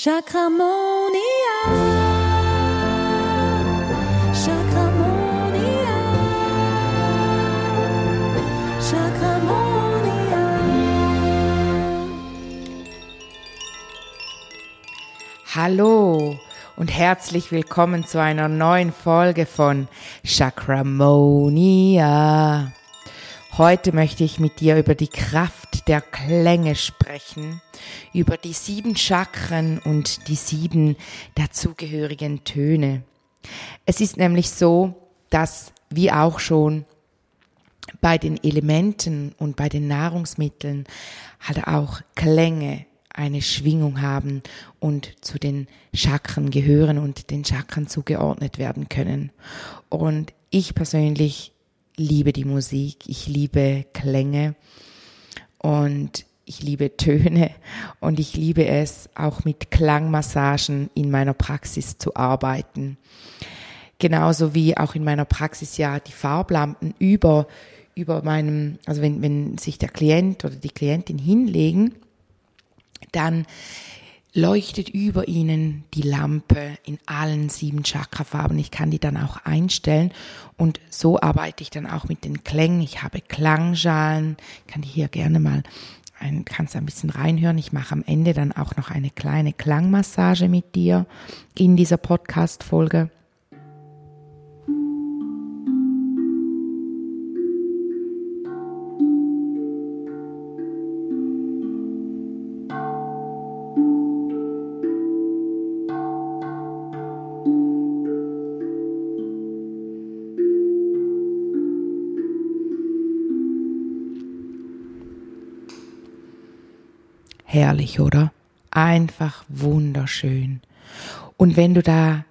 Chakramonia. Chakramonia. Chakramonia. Hallo und herzlich willkommen zu einer neuen Folge von Chakramonia. Heute möchte ich mit dir über die Kraft der Klänge sprechen, über die sieben Chakren und die sieben dazugehörigen Töne. Es ist nämlich so, dass wie auch schon bei den Elementen und bei den Nahrungsmitteln halt auch Klänge eine Schwingung haben und zu den Chakren gehören und den Chakren zugeordnet werden können. Und ich persönlich liebe die Musik, ich liebe Klänge und ich liebe Töne und ich liebe es, auch mit Klangmassagen in meiner Praxis zu arbeiten. Genauso wie auch in meiner Praxis ja die Farblampen über, über meinem, also wenn, wenn sich der Klient oder die Klientin hinlegen, dann leuchtet über ihnen die Lampe in allen sieben Chakrafarben. Ich kann die dann auch einstellen und so arbeite ich dann auch mit den Klängen. Ich habe Klangschalen, ich kann die hier gerne mal ein, kannst ein bisschen reinhören. Ich mache am Ende dann auch noch eine kleine Klangmassage mit dir in dieser Podcast-Folge. Herrlich, oder? Einfach wunderschön. Und wenn du da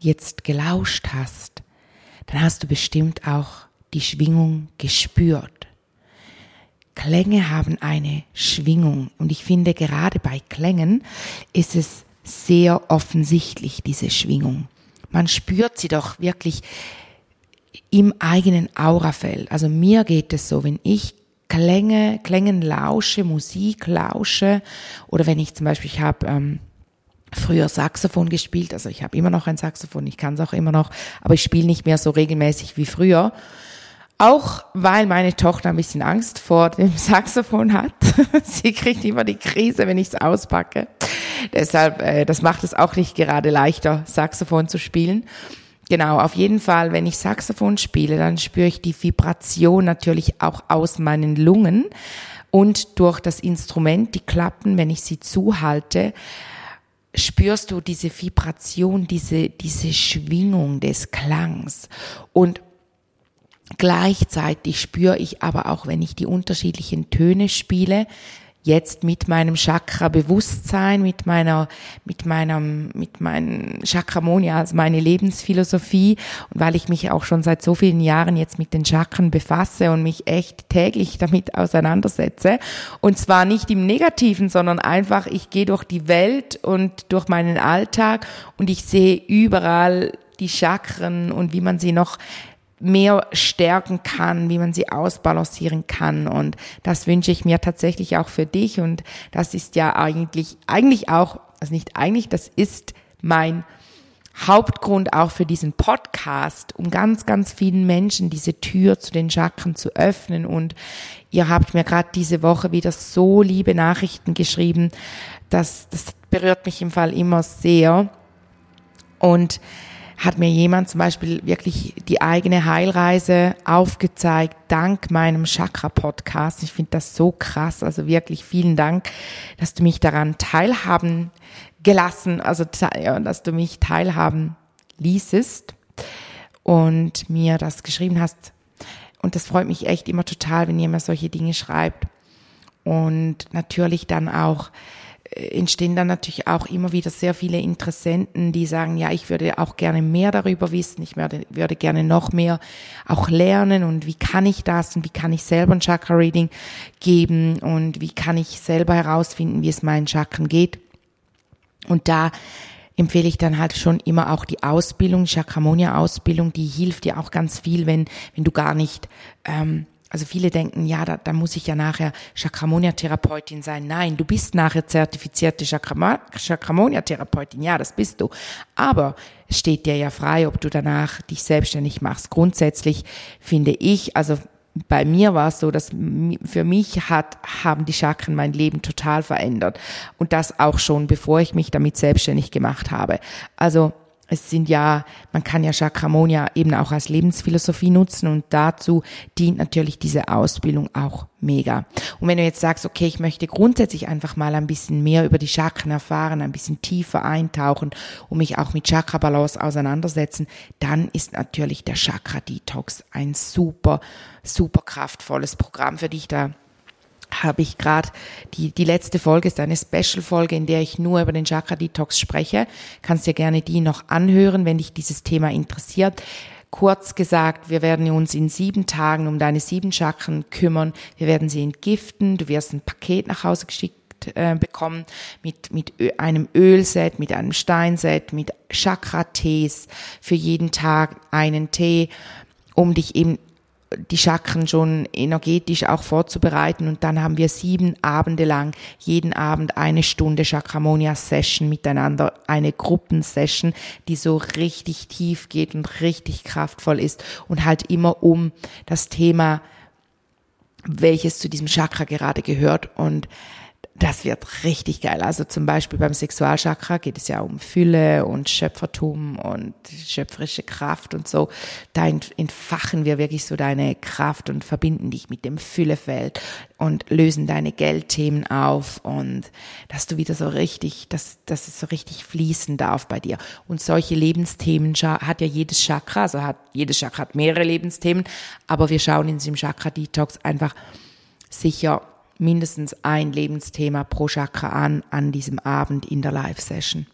jetzt gelauscht hast, dann hast du bestimmt auch die Schwingung gespürt. Klänge haben eine Schwingung und ich finde gerade bei Klängen ist es sehr offensichtlich, diese Schwingung. Man spürt sie doch wirklich im eigenen Aurafeld. Also mir geht es so, wenn ich Klänge, Klängen lausche, Musik lausche oder wenn ich zum Beispiel, ich habe ähm, früher Saxophon gespielt, also ich habe immer noch ein Saxophon, ich kann es auch immer noch, aber ich spiele nicht mehr so regelmäßig wie früher. Auch weil meine Tochter ein bisschen Angst vor dem Saxophon hat. Sie kriegt immer die Krise, wenn ich es auspacke. Deshalb, äh, das macht es auch nicht gerade leichter, Saxophon zu spielen. Genau, auf jeden Fall, wenn ich Saxophon spiele, dann spüre ich die Vibration natürlich auch aus meinen Lungen und durch das Instrument, die Klappen, wenn ich sie zuhalte, spürst du diese Vibration, diese, diese Schwingung des Klangs. Und Gleichzeitig spüre ich aber auch, wenn ich die unterschiedlichen Töne spiele, jetzt mit meinem Chakra-Bewusstsein, mit meiner, mit meinem, mit meinem Chakramonia, also meine Lebensphilosophie. Und weil ich mich auch schon seit so vielen Jahren jetzt mit den Chakren befasse und mich echt täglich damit auseinandersetze. Und zwar nicht im Negativen, sondern einfach, ich gehe durch die Welt und durch meinen Alltag und ich sehe überall die Chakren und wie man sie noch mehr stärken kann, wie man sie ausbalancieren kann. Und das wünsche ich mir tatsächlich auch für dich. Und das ist ja eigentlich, eigentlich auch, also nicht eigentlich, das ist mein Hauptgrund auch für diesen Podcast, um ganz, ganz vielen Menschen diese Tür zu den Chakren zu öffnen. Und ihr habt mir gerade diese Woche wieder so liebe Nachrichten geschrieben. Das, das berührt mich im Fall immer sehr. Und hat mir jemand zum Beispiel wirklich die eigene Heilreise aufgezeigt, dank meinem Chakra-Podcast. Ich finde das so krass. Also wirklich vielen Dank, dass du mich daran teilhaben gelassen, also dass du mich teilhaben ließest und mir das geschrieben hast. Und das freut mich echt immer total, wenn mir solche Dinge schreibt. Und natürlich dann auch entstehen dann natürlich auch immer wieder sehr viele Interessenten, die sagen, ja, ich würde auch gerne mehr darüber wissen, ich würde, würde gerne noch mehr auch lernen und wie kann ich das und wie kann ich selber ein Chakra-Reading geben und wie kann ich selber herausfinden, wie es meinen Chakren geht. Und da empfehle ich dann halt schon immer auch die Ausbildung, Chakramonia-Ausbildung, die hilft dir auch ganz viel, wenn, wenn du gar nicht ähm, also viele denken, ja, da, da muss ich ja nachher Chakramonia-Therapeutin sein. Nein, du bist nachher zertifizierte Chakramonia-Therapeutin. Ja, das bist du. Aber es steht dir ja frei, ob du danach dich selbstständig machst. Grundsätzlich finde ich, also bei mir war es so, dass für mich hat, haben die Chakren mein Leben total verändert. Und das auch schon, bevor ich mich damit selbstständig gemacht habe. Also, es sind ja, man kann ja Chakramonia eben auch als Lebensphilosophie nutzen und dazu dient natürlich diese Ausbildung auch mega. Und wenn du jetzt sagst, okay, ich möchte grundsätzlich einfach mal ein bisschen mehr über die Chakren erfahren, ein bisschen tiefer eintauchen und mich auch mit Chakra Balance auseinandersetzen, dann ist natürlich der Chakra Detox ein super, super kraftvolles Programm für dich da habe ich gerade die, die letzte Folge ist eine Special-Folge, in der ich nur über den Chakra-Detox spreche. Kannst dir gerne die noch anhören, wenn dich dieses Thema interessiert. Kurz gesagt, wir werden uns in sieben Tagen um deine sieben Chakren kümmern. Wir werden sie entgiften. Du wirst ein Paket nach Hause geschickt äh, bekommen mit, mit einem Ölset, mit einem Steinset, mit Chakra-Tees. Für jeden Tag einen Tee, um dich eben die Chakren schon energetisch auch vorzubereiten. Und dann haben wir sieben Abende lang, jeden Abend eine Stunde Chakramonia-Session miteinander, eine Gruppensession, die so richtig tief geht und richtig kraftvoll ist und halt immer um das Thema, welches zu diesem Chakra gerade gehört und das wird richtig geil. Also zum Beispiel beim Sexualchakra geht es ja um Fülle und Schöpfertum und schöpferische Kraft und so. Da entfachen wir wirklich so deine Kraft und verbinden dich mit dem Füllefeld und lösen deine Geldthemen auf und dass du wieder so richtig, dass, dass es so richtig fließen darf bei dir. Und solche Lebensthemen hat ja jedes Chakra, also hat jedes Chakra hat mehrere Lebensthemen, aber wir schauen in diesem Chakra Detox einfach sicher mindestens ein Lebensthema pro Chakra an, an diesem Abend in der Live-Session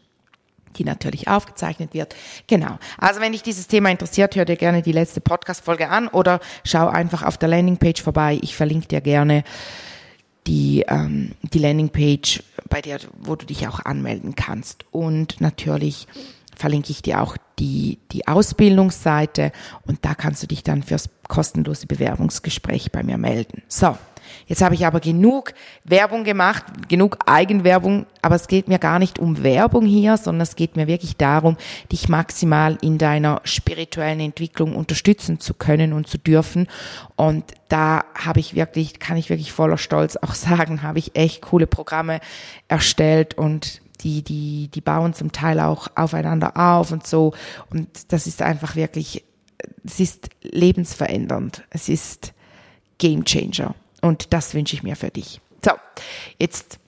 die natürlich aufgezeichnet wird. Genau. Also wenn dich dieses Thema interessiert, hör dir gerne die letzte Podcast-Folge an oder schau einfach auf der Landingpage vorbei. Ich verlinke dir gerne die, ähm, die Landingpage, bei der, wo du dich auch anmelden kannst. Und natürlich verlinke ich dir auch die, die Ausbildungsseite und da kannst du dich dann fürs kostenlose Bewerbungsgespräch bei mir melden. So. Jetzt habe ich aber genug Werbung gemacht, genug Eigenwerbung, aber es geht mir gar nicht um Werbung hier, sondern es geht mir wirklich darum, dich maximal in deiner spirituellen Entwicklung unterstützen zu können und zu dürfen. Und da habe ich wirklich, kann ich wirklich voller Stolz auch sagen, habe ich echt coole Programme erstellt und die, die, die bauen zum Teil auch aufeinander auf und so. Und das ist einfach wirklich, es ist lebensverändernd. Es ist Game Changer. Und das wünsche ich mir für dich. So, jetzt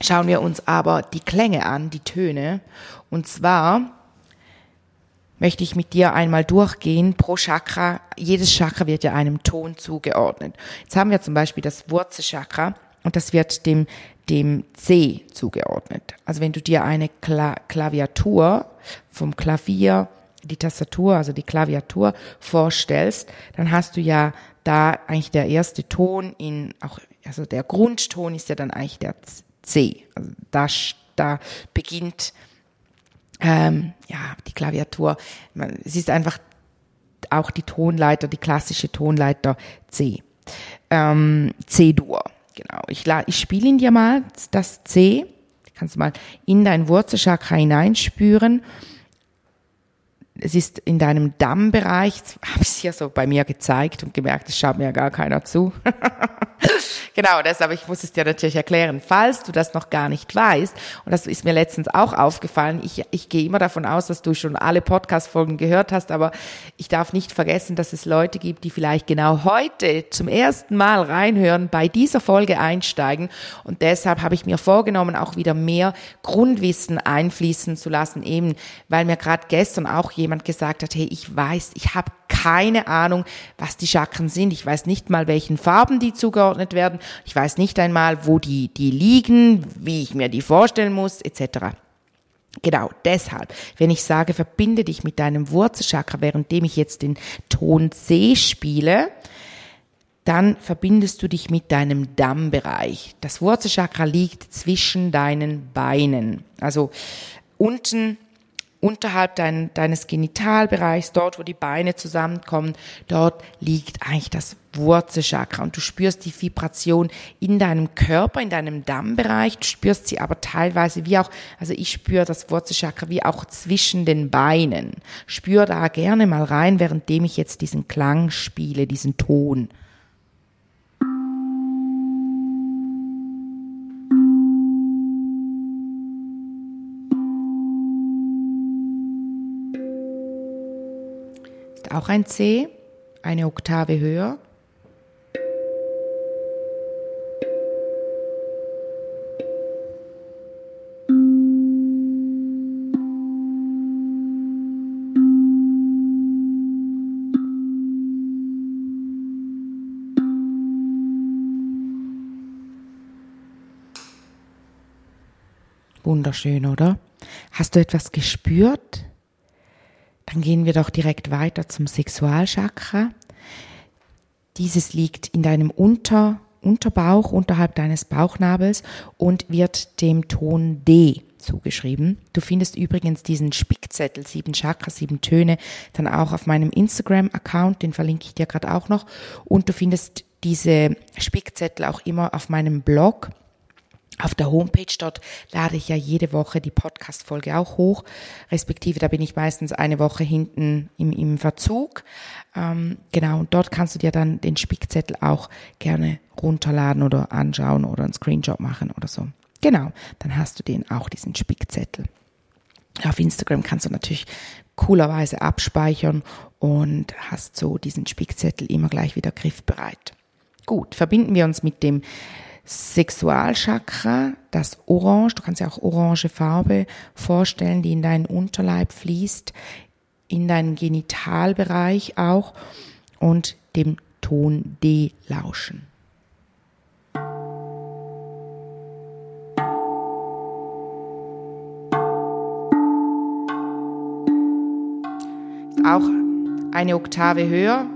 schauen wir uns aber die Klänge an, die Töne. Und zwar möchte ich mit dir einmal durchgehen pro Chakra. Jedes Chakra wird ja einem Ton zugeordnet. Jetzt haben wir zum Beispiel das Wurzelchakra und das wird dem, dem C zugeordnet. Also wenn du dir eine Kla Klaviatur vom Klavier, die Tastatur, also die Klaviatur vorstellst, dann hast du ja da eigentlich der erste Ton in, auch, also der Grundton ist ja dann eigentlich der C. Also da, da beginnt, ähm, ja, die Klaviatur. Es ist einfach auch die Tonleiter, die klassische Tonleiter C. Ähm, C-Dur. Genau. Ich, ich spiele ihn dir mal, das C. Kannst du mal in dein Wurzelchakra hineinspüren es ist in deinem Dammbereich, habe ich es hier so bei mir gezeigt und gemerkt, es schaut mir ja gar keiner zu. genau, deshalb, ich muss es dir natürlich erklären. Falls du das noch gar nicht weißt, und das ist mir letztens auch aufgefallen, ich, ich gehe immer davon aus, dass du schon alle Podcast-Folgen gehört hast, aber ich darf nicht vergessen, dass es Leute gibt, die vielleicht genau heute zum ersten Mal reinhören, bei dieser Folge einsteigen. Und deshalb habe ich mir vorgenommen, auch wieder mehr Grundwissen einfließen zu lassen, eben weil mir gerade gestern auch jemand gesagt hat, hey, ich weiß, ich habe keine Ahnung, was die Chakren sind. Ich weiß nicht mal, welchen Farben die zugeordnet werden. Ich weiß nicht einmal, wo die, die liegen, wie ich mir die vorstellen muss, etc. Genau, deshalb, wenn ich sage, verbinde dich mit deinem Wurzelchakra, währenddem ich jetzt den Ton C spiele, dann verbindest du dich mit deinem Dammbereich. Das Wurzelchakra liegt zwischen deinen Beinen. Also unten unterhalb dein, deines Genitalbereichs, dort wo die Beine zusammenkommen, dort liegt eigentlich das Wurzelchakra und du spürst die Vibration in deinem Körper, in deinem Dammbereich, du spürst sie aber teilweise wie auch, also ich spüre das Wurzelchakra wie auch zwischen den Beinen. Spür da gerne mal rein, währenddem ich jetzt diesen Klang spiele, diesen Ton. Auch ein C, eine Oktave höher. Wunderschön, oder? Hast du etwas gespürt? Dann gehen wir doch direkt weiter zum Sexualchakra. Dieses liegt in deinem Unter, Unterbauch, unterhalb deines Bauchnabels und wird dem Ton D zugeschrieben. Du findest übrigens diesen Spickzettel, sieben Chakras, sieben Töne, dann auch auf meinem Instagram-Account, den verlinke ich dir gerade auch noch. Und du findest diese Spickzettel auch immer auf meinem Blog auf der Homepage dort lade ich ja jede Woche die Podcast-Folge auch hoch, respektive da bin ich meistens eine Woche hinten im, im Verzug. Ähm, genau, und dort kannst du dir dann den Spickzettel auch gerne runterladen oder anschauen oder einen Screenshot machen oder so. Genau, dann hast du den auch, diesen Spickzettel. Auf Instagram kannst du natürlich coolerweise abspeichern und hast so diesen Spickzettel immer gleich wieder griffbereit. Gut, verbinden wir uns mit dem Sexualchakra, das Orange, du kannst ja auch orange Farbe vorstellen, die in deinen Unterleib fließt, in deinen Genitalbereich auch und dem Ton D lauschen. auch eine Oktave höher,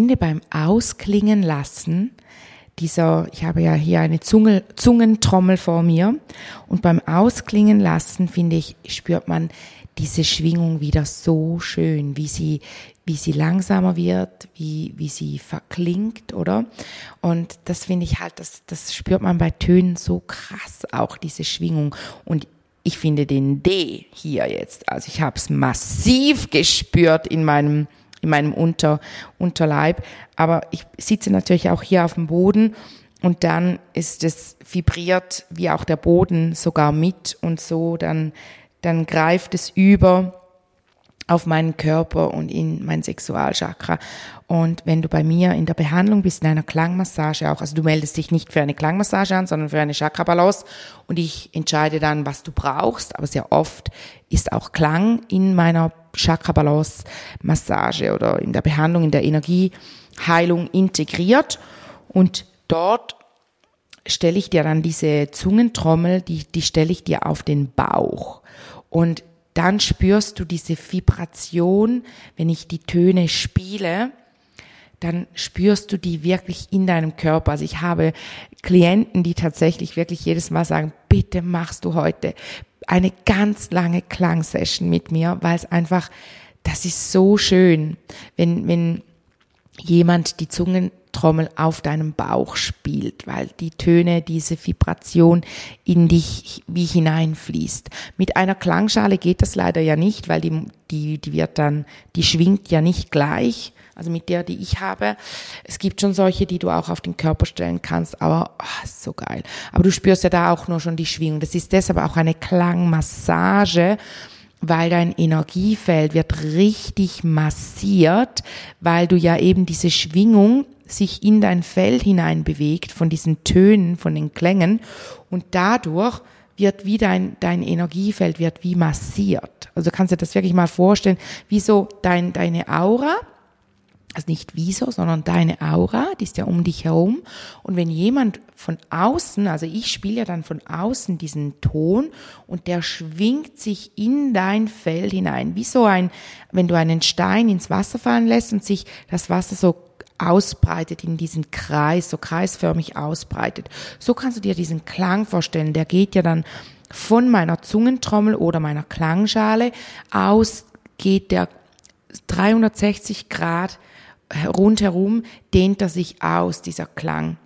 finde beim Ausklingen lassen dieser, ich habe ja hier eine Zunge, Zungentrommel vor mir und beim Ausklingen lassen finde ich, spürt man diese Schwingung wieder so schön, wie sie, wie sie langsamer wird, wie, wie sie verklingt, oder? Und das finde ich halt, das, das spürt man bei Tönen so krass auch, diese Schwingung. Und ich finde den D hier jetzt, also ich habe es massiv gespürt in meinem in meinem Unter, Unterleib. Aber ich sitze natürlich auch hier auf dem Boden und dann ist es vibriert wie auch der Boden sogar mit und so, dann, dann greift es über auf meinen Körper und in mein Sexualchakra. Und wenn du bei mir in der Behandlung bist, in einer Klangmassage auch, also du meldest dich nicht für eine Klangmassage an, sondern für eine Chakra-Balance und ich entscheide dann, was du brauchst, aber sehr oft ist auch Klang in meiner Chakra-Balance-Massage oder in der Behandlung, in der Energieheilung integriert und dort stelle ich dir dann diese Zungentrommel, die, die stelle ich dir auf den Bauch. Und dann spürst du diese Vibration, wenn ich die Töne spiele, dann spürst du die wirklich in deinem Körper. Also ich habe Klienten, die tatsächlich wirklich jedes Mal sagen, bitte machst du heute eine ganz lange Klangsession mit mir, weil es einfach, das ist so schön, wenn, wenn jemand die Zungentrommel auf deinem Bauch spielt, weil die Töne, diese Vibration in dich wie hineinfließt. Mit einer Klangschale geht das leider ja nicht, weil die, die, die wird dann, die schwingt ja nicht gleich. Also mit der, die ich habe. Es gibt schon solche, die du auch auf den Körper stellen kannst, aber oh, so geil. Aber du spürst ja da auch nur schon die Schwingung. Das ist deshalb auch eine Klangmassage weil dein Energiefeld wird richtig massiert, weil du ja eben diese Schwingung sich in dein Feld hinein bewegt von diesen Tönen, von den Klängen und dadurch wird wie dein, dein Energiefeld wird wie massiert. Also kannst du dir das wirklich mal vorstellen, wie so dein, deine Aura also nicht wieso, sondern deine Aura, die ist ja um dich herum. Und wenn jemand von außen, also ich spiele ja dann von außen diesen Ton und der schwingt sich in dein Feld hinein, wie so ein, wenn du einen Stein ins Wasser fallen lässt und sich das Wasser so ausbreitet in diesen Kreis, so kreisförmig ausbreitet. So kannst du dir diesen Klang vorstellen. Der geht ja dann von meiner Zungentrommel oder meiner Klangschale aus, geht der 360 Grad rundherum dehnt er sich aus, dieser Klang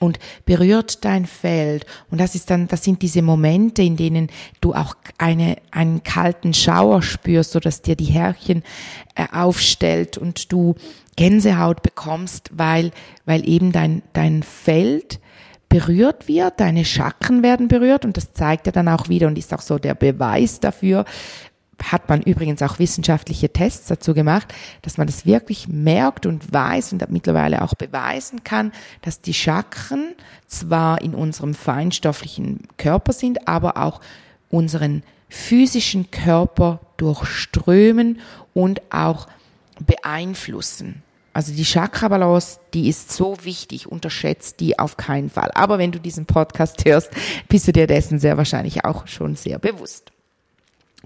und berührt dein Feld. Und das ist dann, das sind diese Momente, in denen du auch eine, einen kalten Schauer spürst, so dass dir die Härchen äh, aufstellt und du Gänsehaut bekommst, weil, weil eben dein, dein Feld berührt wird, deine Chakren werden berührt und das zeigt er dann auch wieder und ist auch so der Beweis dafür, hat man übrigens auch wissenschaftliche Tests dazu gemacht, dass man das wirklich merkt und weiß und mittlerweile auch beweisen kann, dass die Chakren zwar in unserem feinstofflichen Körper sind, aber auch unseren physischen Körper durchströmen und auch beeinflussen. Also die Chakra-Balance, die ist so wichtig, unterschätzt die auf keinen Fall. Aber wenn du diesen Podcast hörst, bist du dir dessen sehr wahrscheinlich auch schon sehr bewusst.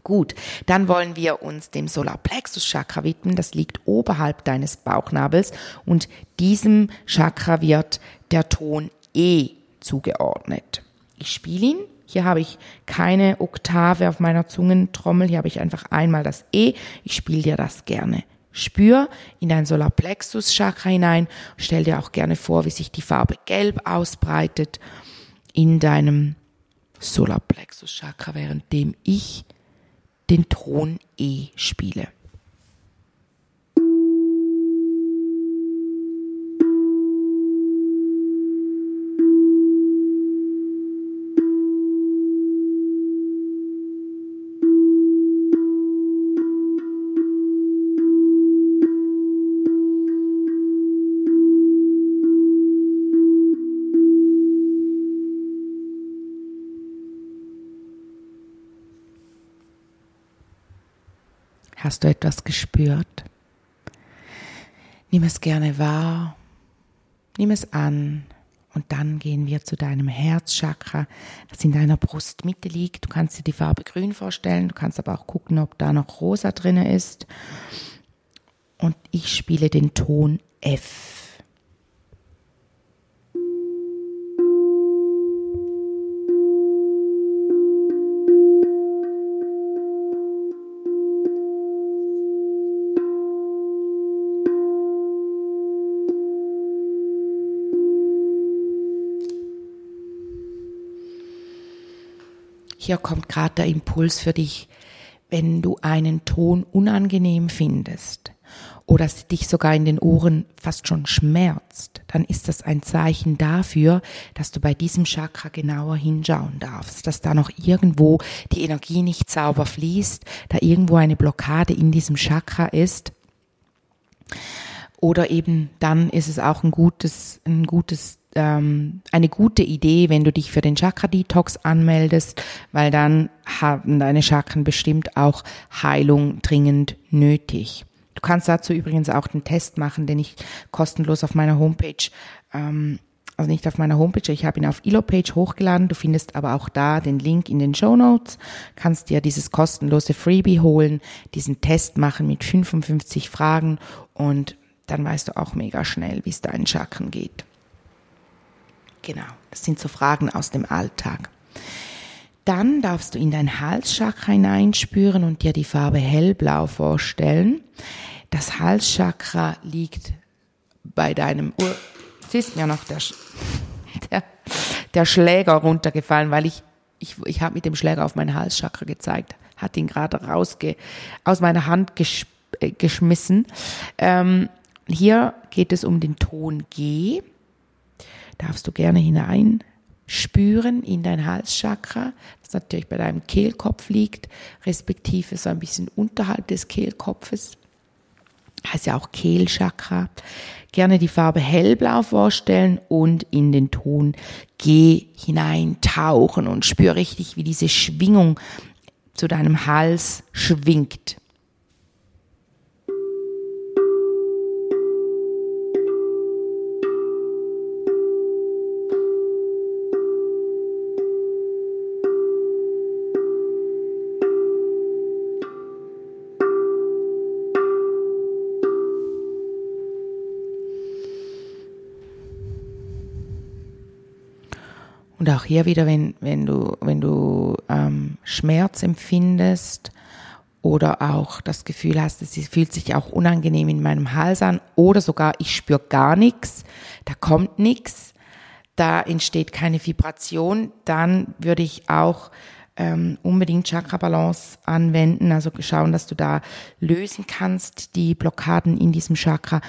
Gut, dann wollen wir uns dem Solarplexus Chakra widmen. Das liegt oberhalb deines Bauchnabels und diesem Chakra wird der Ton E zugeordnet. Ich spiele ihn. Hier habe ich keine Oktave auf meiner Zungentrommel. Hier habe ich einfach einmal das E. Ich spiele dir das gerne. Spür in dein Solarplexus Chakra hinein. Stell dir auch gerne vor, wie sich die Farbe Gelb ausbreitet in deinem Solarplexus Chakra, währenddem ich den Ton E spiele. Hast du etwas gespürt? Nimm es gerne wahr, nimm es an und dann gehen wir zu deinem Herzchakra, das in deiner Brustmitte liegt. Du kannst dir die Farbe grün vorstellen, du kannst aber auch gucken, ob da noch rosa drin ist. Und ich spiele den Ton F. Hier kommt gerade der Impuls für dich, wenn du einen Ton unangenehm findest oder dich sogar in den Ohren fast schon schmerzt, dann ist das ein Zeichen dafür, dass du bei diesem Chakra genauer hinschauen darfst, dass da noch irgendwo die Energie nicht sauber fließt, da irgendwo eine Blockade in diesem Chakra ist. Oder eben dann ist es auch ein gutes, ein gutes ähm, eine gute Idee, wenn du dich für den Chakra-Detox anmeldest, weil dann haben deine Chakren bestimmt auch Heilung dringend nötig. Du kannst dazu übrigens auch den Test machen, den ich kostenlos auf meiner Homepage, ähm, also nicht auf meiner Homepage, ich habe ihn auf Elo-Page hochgeladen. Du findest aber auch da den Link in den Show Notes. Kannst dir dieses kostenlose Freebie holen, diesen Test machen mit 55 Fragen und dann weißt du auch mega schnell, wie es deinen Chakren geht. Genau, das sind so Fragen aus dem Alltag. Dann darfst du in dein Halschakra hineinspüren und dir die Farbe hellblau vorstellen. Das Halschakra liegt bei deinem Ur es ist mir noch der, der, der Schläger runtergefallen, weil ich, ich, ich habe mit dem Schläger auf mein Halschakra gezeigt, hat ihn gerade rausge, aus meiner Hand gesch, äh, geschmissen. Ähm, hier geht es um den Ton G darfst du gerne hinein spüren in dein Halschakra, das natürlich bei deinem Kehlkopf liegt, respektive so ein bisschen unterhalb des Kehlkopfes. Heißt ja auch Kehlchakra. Gerne die Farbe hellblau vorstellen und in den Ton G hineintauchen und spür richtig, wie diese Schwingung zu deinem Hals schwingt. Auch hier wieder, wenn, wenn du, wenn du ähm, Schmerz empfindest oder auch das Gefühl hast, es fühlt sich auch unangenehm in meinem Hals an oder sogar ich spüre gar nichts, da kommt nichts, da entsteht keine Vibration, dann würde ich auch ähm, unbedingt Chakra Balance anwenden, also schauen, dass du da lösen kannst, die Blockaden in diesem Chakra,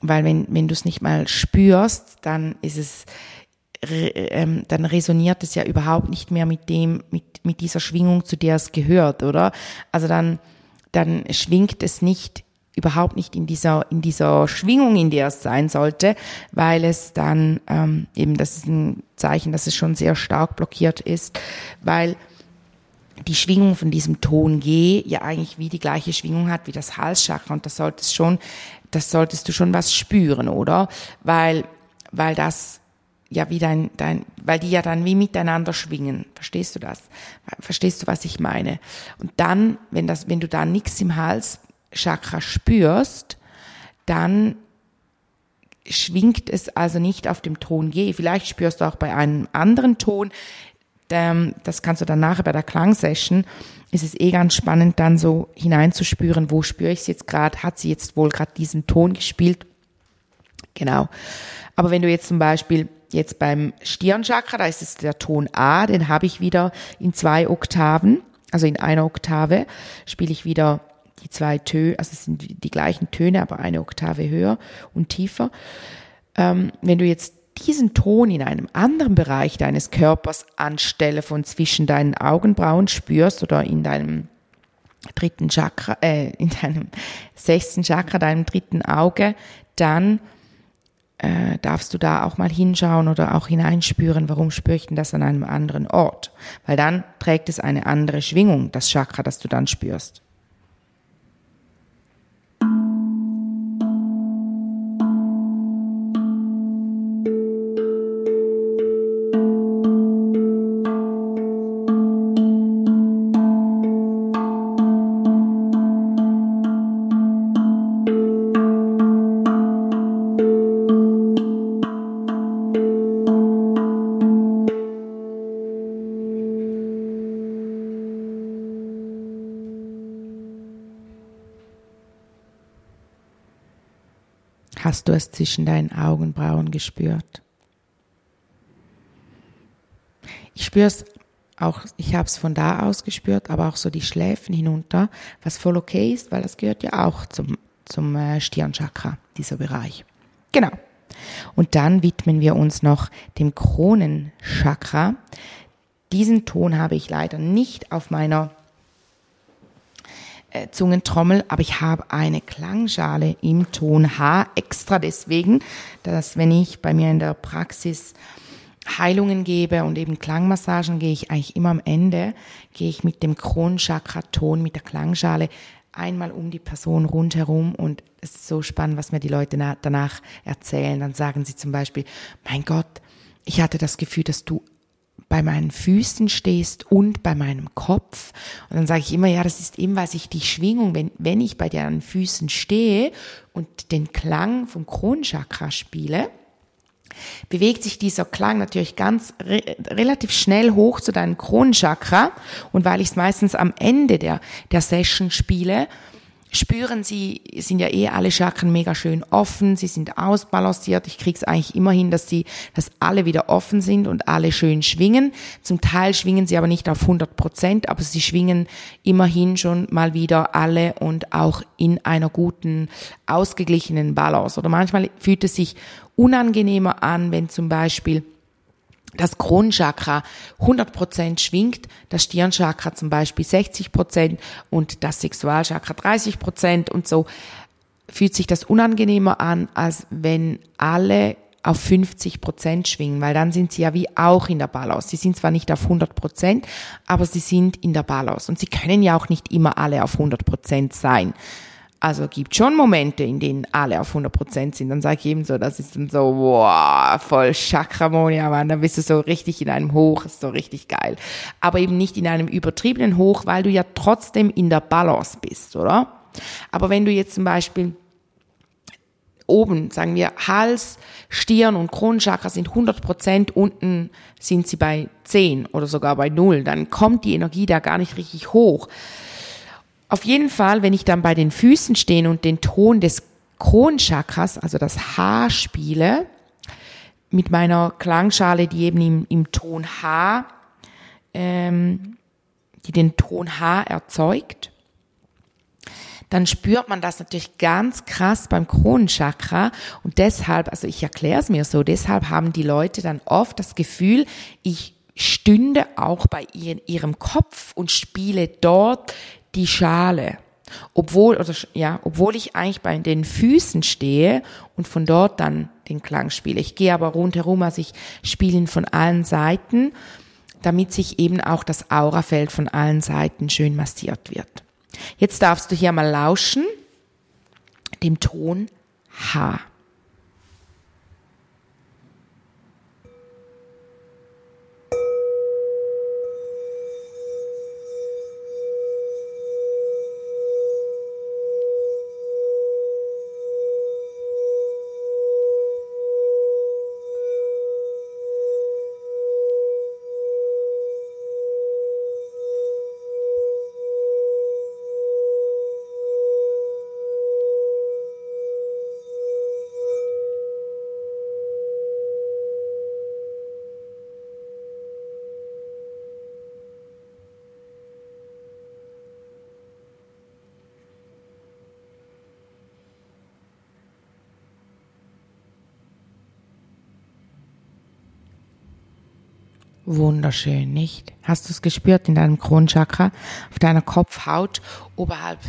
weil wenn, wenn du es nicht mal spürst, dann ist es ähm, dann resoniert es ja überhaupt nicht mehr mit dem, mit, mit dieser Schwingung, zu der es gehört, oder? Also dann, dann schwingt es nicht überhaupt nicht in dieser in dieser Schwingung, in der es sein sollte, weil es dann ähm, eben das ist ein Zeichen, dass es schon sehr stark blockiert ist, weil die Schwingung von diesem Ton G ja eigentlich wie die gleiche Schwingung hat wie das Halschakra und das solltest schon, das solltest du schon was spüren, oder? Weil, weil das ja wie dein, dein, weil die ja dann wie miteinander schwingen. Verstehst du das? Verstehst du, was ich meine? Und dann, wenn das, wenn du da nichts im Halschakra spürst, dann schwingt es also nicht auf dem Ton G. Vielleicht spürst du auch bei einem anderen Ton, ähm, das kannst du dann nachher bei der Klangsession, ist es eh ganz spannend, dann so hineinzuspüren, wo spüre ich es jetzt gerade, hat sie jetzt wohl gerade diesen Ton gespielt. Genau. Aber wenn du jetzt zum Beispiel jetzt beim Stirnchakra, da ist es der Ton A, den habe ich wieder in zwei Oktaven, also in einer Oktave spiele ich wieder die zwei Töne, also es sind die gleichen Töne, aber eine Oktave höher und tiefer. Ähm, wenn du jetzt diesen Ton in einem anderen Bereich deines Körpers anstelle von zwischen deinen Augenbrauen spürst oder in deinem dritten Chakra, äh, in deinem sechsten Chakra, deinem dritten Auge, dann äh, darfst du da auch mal hinschauen oder auch hineinspüren, warum spüre ich denn das an einem anderen Ort? Weil dann trägt es eine andere Schwingung, das Chakra, das du dann spürst. Hast du es zwischen deinen Augenbrauen gespürt? Ich spüre es auch, ich habe es von da aus gespürt, aber auch so die Schläfen hinunter, was voll okay ist, weil das gehört ja auch zum, zum äh, Stirnchakra, dieser Bereich. Genau. Und dann widmen wir uns noch dem Kronenchakra. Diesen Ton habe ich leider nicht auf meiner äh, Zungentrommel, aber ich habe eine Klangschale im Ton H extra deswegen, dass wenn ich bei mir in der Praxis Heilungen gebe und eben Klangmassagen gehe ich eigentlich immer am Ende, gehe ich mit dem Kronchakra-Ton, mit der Klangschale einmal um die Person rundherum und es ist so spannend, was mir die Leute danach erzählen. Dann sagen sie zum Beispiel, mein Gott, ich hatte das Gefühl, dass du bei meinen Füßen stehst und bei meinem Kopf. Und dann sage ich immer, ja, das ist eben, weil sich die Schwingung, wenn, wenn ich bei deinen Füßen stehe und den Klang vom Kronchakra spiele, bewegt sich dieser Klang natürlich ganz re relativ schnell hoch zu deinem Kronchakra. Und weil ich es meistens am Ende der, der Session spiele, spüren sie, sind ja eh alle Chakren mega schön offen, sie sind ausbalanciert. Ich krieg's eigentlich immer hin, dass sie, dass alle wieder offen sind und alle schön schwingen. Zum Teil schwingen sie aber nicht auf 100 Prozent, aber sie schwingen immerhin schon mal wieder alle und auch in einer guten, ausgeglichenen Balance. Oder manchmal fühlt es sich unangenehmer an, wenn zum Beispiel das Kronchakra 100% schwingt, das Stirnchakra zum Beispiel 60% und das Sexualchakra 30% und so fühlt sich das unangenehmer an, als wenn alle auf 50% schwingen, weil dann sind sie ja wie auch in der Balance. Sie sind zwar nicht auf 100% aber sie sind in der Balance und sie können ja auch nicht immer alle auf 100% sein. Also gibt schon Momente, in denen alle auf 100% sind. Dann sage ich eben so, das ist dann so, wow, voll Chakramonia, Mann. Dann bist du so richtig in einem Hoch, ist so richtig geil. Aber eben nicht in einem übertriebenen Hoch, weil du ja trotzdem in der Balance bist, oder? Aber wenn du jetzt zum Beispiel oben, sagen wir Hals, Stirn und Kronenchakra sind 100 Prozent, unten sind sie bei 10 oder sogar bei 0, dann kommt die Energie da gar nicht richtig hoch. Auf jeden Fall, wenn ich dann bei den Füßen stehe und den Ton des Kronenchakras, also das H spiele, mit meiner Klangschale, die eben im, im Ton H, ähm, die den Ton H erzeugt, dann spürt man das natürlich ganz krass beim Kronenchakra und deshalb, also ich erkläre es mir so, deshalb haben die Leute dann oft das Gefühl, ich stünde auch bei ihrem Kopf und spiele dort die Schale. Obwohl, oder, ja, obwohl ich eigentlich bei den Füßen stehe und von dort dann den Klang spiele. Ich gehe aber rundherum, also ich spiele ihn von allen Seiten, damit sich eben auch das Aurafeld von allen Seiten schön massiert wird. Jetzt darfst du hier mal lauschen dem Ton H. Wunderschön, nicht? Hast du es gespürt in deinem Kronchakra, auf deiner Kopfhaut, oberhalb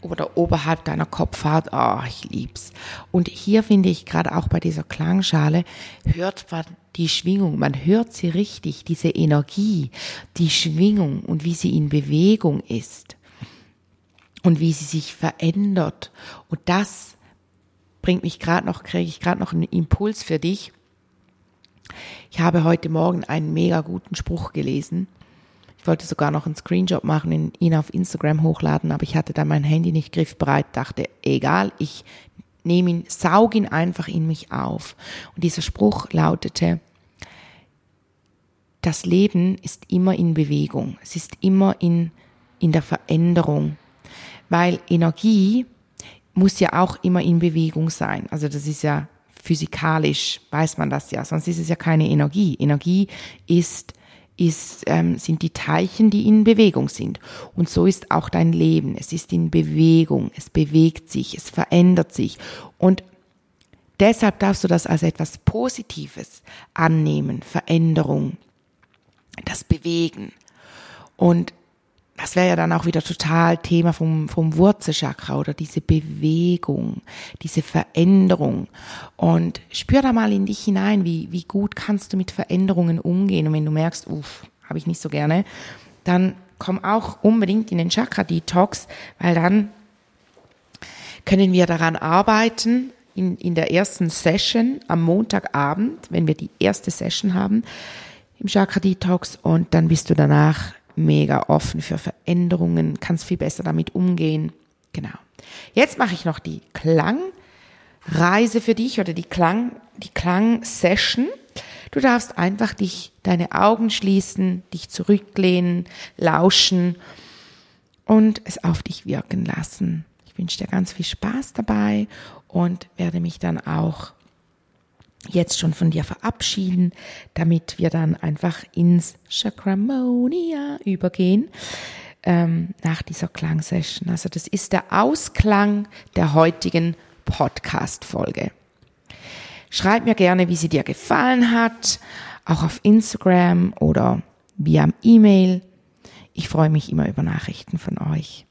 oder oberhalb deiner Kopfhaut? Oh, ich lieb's. Und hier finde ich gerade auch bei dieser Klangschale hört man die Schwingung, man hört sie richtig, diese Energie, die Schwingung und wie sie in Bewegung ist und wie sie sich verändert. Und das bringt mich gerade noch, kriege ich gerade noch einen Impuls für dich ich habe heute Morgen einen mega guten Spruch gelesen. Ich wollte sogar noch einen Screenshot machen, und ihn auf Instagram hochladen, aber ich hatte da mein Handy nicht griffbereit, dachte, egal, ich nehme ihn, saug ihn einfach in mich auf. Und dieser Spruch lautete, das Leben ist immer in Bewegung. Es ist immer in, in der Veränderung. Weil Energie muss ja auch immer in Bewegung sein. Also das ist ja physikalisch weiß man das ja, sonst ist es ja keine Energie. Energie ist ist, ähm, sind die Teilchen, die in Bewegung sind. Und so ist auch dein Leben. Es ist in Bewegung, es bewegt sich, es verändert sich. Und deshalb darfst du das als etwas Positives annehmen, Veränderung, das Bewegen. Und das wäre ja dann auch wieder total Thema vom, vom Wurzelchakra oder diese Bewegung, diese Veränderung. Und spür da mal in dich hinein, wie, wie gut kannst du mit Veränderungen umgehen. Und wenn du merkst, uff, habe ich nicht so gerne, dann komm auch unbedingt in den Chakra-Detox, weil dann können wir daran arbeiten, in, in der ersten Session am Montagabend, wenn wir die erste Session haben im Chakra Detox und dann bist du danach mega offen für Veränderungen, kannst viel besser damit umgehen. Genau. Jetzt mache ich noch die Klangreise für dich oder die Klang, die Klangsession. Du darfst einfach dich, deine Augen schließen, dich zurücklehnen, lauschen und es auf dich wirken lassen. Ich wünsche dir ganz viel Spaß dabei und werde mich dann auch jetzt schon von dir verabschieden, damit wir dann einfach ins Chakramonia übergehen ähm, nach dieser Klangsession. Also das ist der Ausklang der heutigen Podcast-Folge. Schreib mir gerne, wie sie dir gefallen hat, auch auf Instagram oder via E-Mail. Ich freue mich immer über Nachrichten von euch.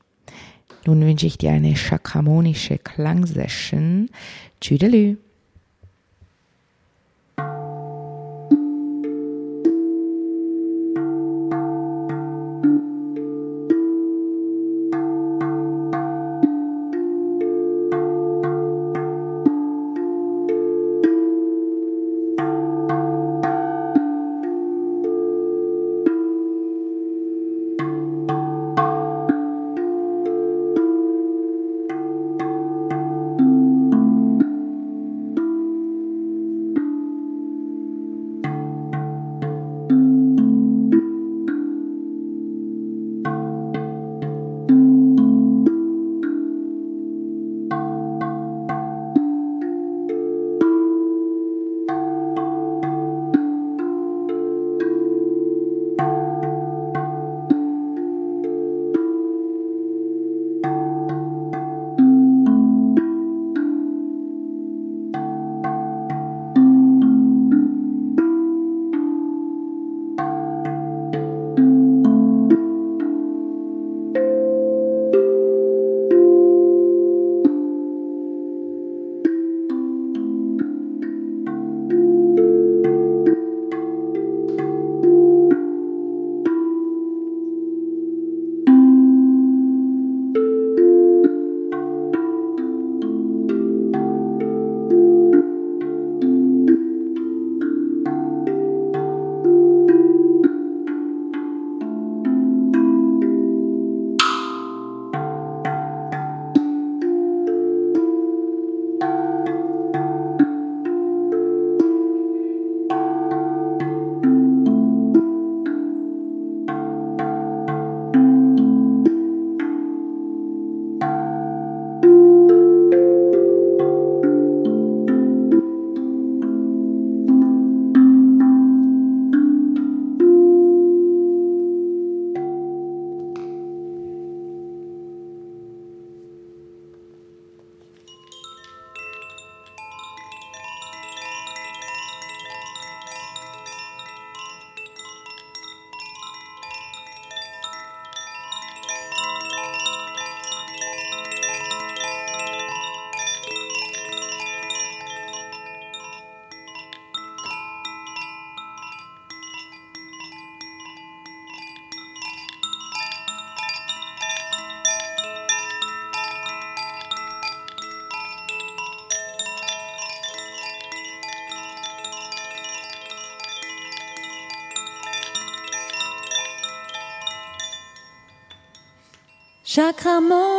Nun wünsche ich dir eine chakramonische Klangsession. Tschüdelü. Chakramonia.